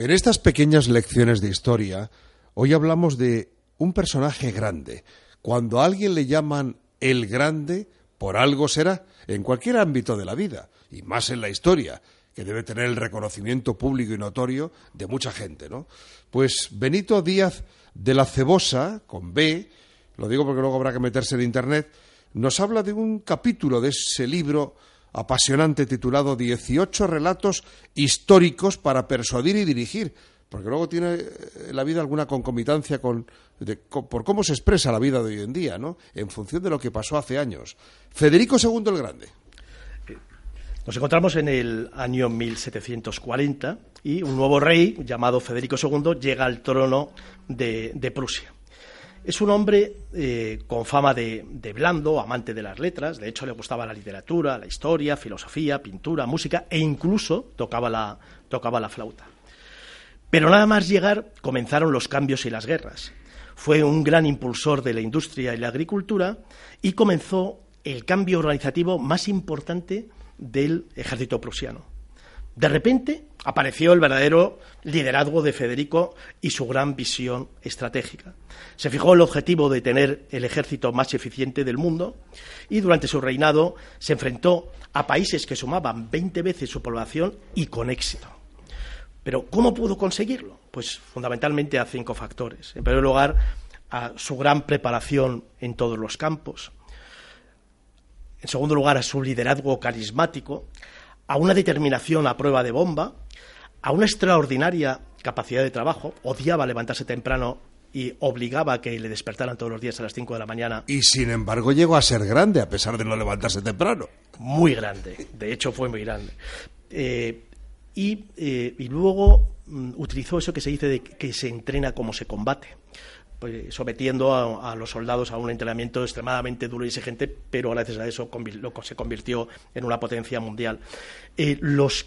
En estas pequeñas lecciones de historia, hoy hablamos de un personaje grande. Cuando a alguien le llaman el grande, por algo será, en cualquier ámbito de la vida, y más en la historia, que debe tener el reconocimiento público y notorio de mucha gente, ¿no? Pues Benito Díaz de la Cebosa, con B, lo digo porque luego habrá que meterse en Internet, nos habla de un capítulo de ese libro apasionante titulado 18 relatos históricos para persuadir y dirigir, porque luego tiene eh, la vida alguna concomitancia con, por cómo se expresa la vida de hoy en día, ¿no? En función de lo que pasó hace años. Federico II el Grande. Nos encontramos en el año 1740 y un nuevo rey llamado Federico II llega al trono de Prusia. Es un hombre eh, con fama de, blando, amante de las letras, de hecho le gustaba la literatura, la historia, filosofía, pintura, música e incluso tocaba la, tocaba la flauta. Pero nada más llegar comenzaron los cambios y las guerras. Fue un gran impulsor de la industria y la agricultura y comenzó el cambio organizativo más importante del ejército prusiano. De repente apareció el verdadero liderazgo de Federico y su gran visión estratégica. Se fijó el objetivo de tener el ejército más eficiente del mundo y durante su reinado se enfrentó a países que sumaban 20 veces su población y con éxito. Pero ¿cómo pudo conseguirlo? Pues fundamentalmente a cinco factores. En primer lugar, a su gran preparación en todos los campos. En segundo lugar, a su liderazgo carismático, a una determinación a prueba de bomba, a una extraordinaria capacidad de trabajo, odiaba levantarse temprano y obligaba a que le despertaran todos los días a las 5 de la mañana. Y sin embargo llegó a ser grande, a pesar de no levantarse temprano. Muy grande, de hecho fue muy grande. Eh, eh, y, luego mm, utilizó eso que se dice de que se entrena como se combate. Pues, sometiendo a, los soldados a un entrenamiento extremadamente duro y exigente, pero gracias a eso se convirtió en una potencia mundial. Eh, los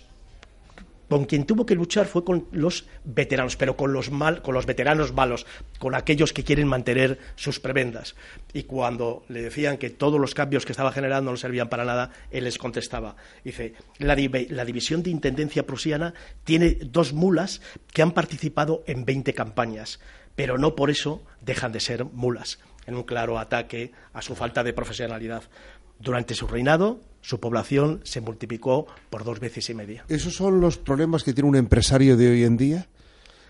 con quien tuvo que luchar fue con los veteranos, pero con los mal, con los veteranos malos, con aquellos que quieren mantener sus prebendas. Y cuando le decían que todos los cambios que estaba generando no servían para nada, él les contestaba. Dice, la, la división de intendencia prusiana tiene dos mulas que han participado en 20 campañas pero no por eso dejan de ser mulas, en un claro ataque a su falta de profesionalidad. Durante su reinado, su población se multiplicó por dos veces y media. ¿Esos son los problemas que tiene un empresario de hoy en día?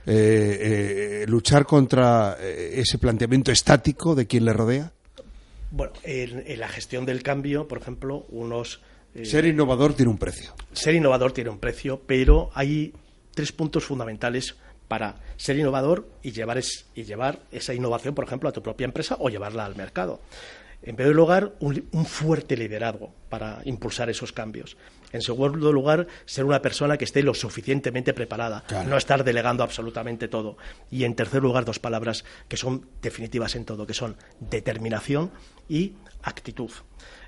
Eh, eh, ¿Luchar contra eh, ese planteamiento estático de quien le rodea? Bueno, en, la gestión del cambio, por ejemplo, unos... ser innovador tiene un precio. Ser innovador tiene un precio, pero hay tres puntos fundamentales para ser innovador y llevar, y llevar esa innovación, por ejemplo, a tu propia empresa o llevarla al mercado. En primer lugar, un, fuerte liderazgo para impulsar esos cambios. En segundo lugar, ser una persona que esté lo suficientemente preparada, no estar delegando absolutamente todo. Y en tercer lugar, dos palabras que son definitivas en todo, que son determinación y actitud.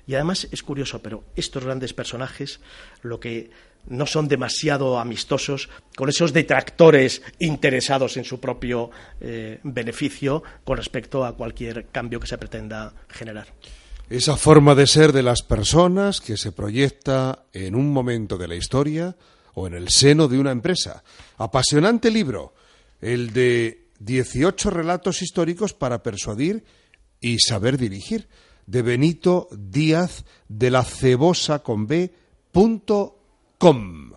Y además es curioso, pero estos grandes personajes lo que no son demasiado amistosos con esos detractores interesados en su propio eh, beneficio con respecto a cualquier cambio que se pretenda generar. Esa forma de ser de las personas que se proyecta en un momento de la historia o en el seno de una empresa. Apasionante libro, el de 18 relatos históricos para persuadir y saber dirigir, de Benito Díaz de la Cebosa con B. Com.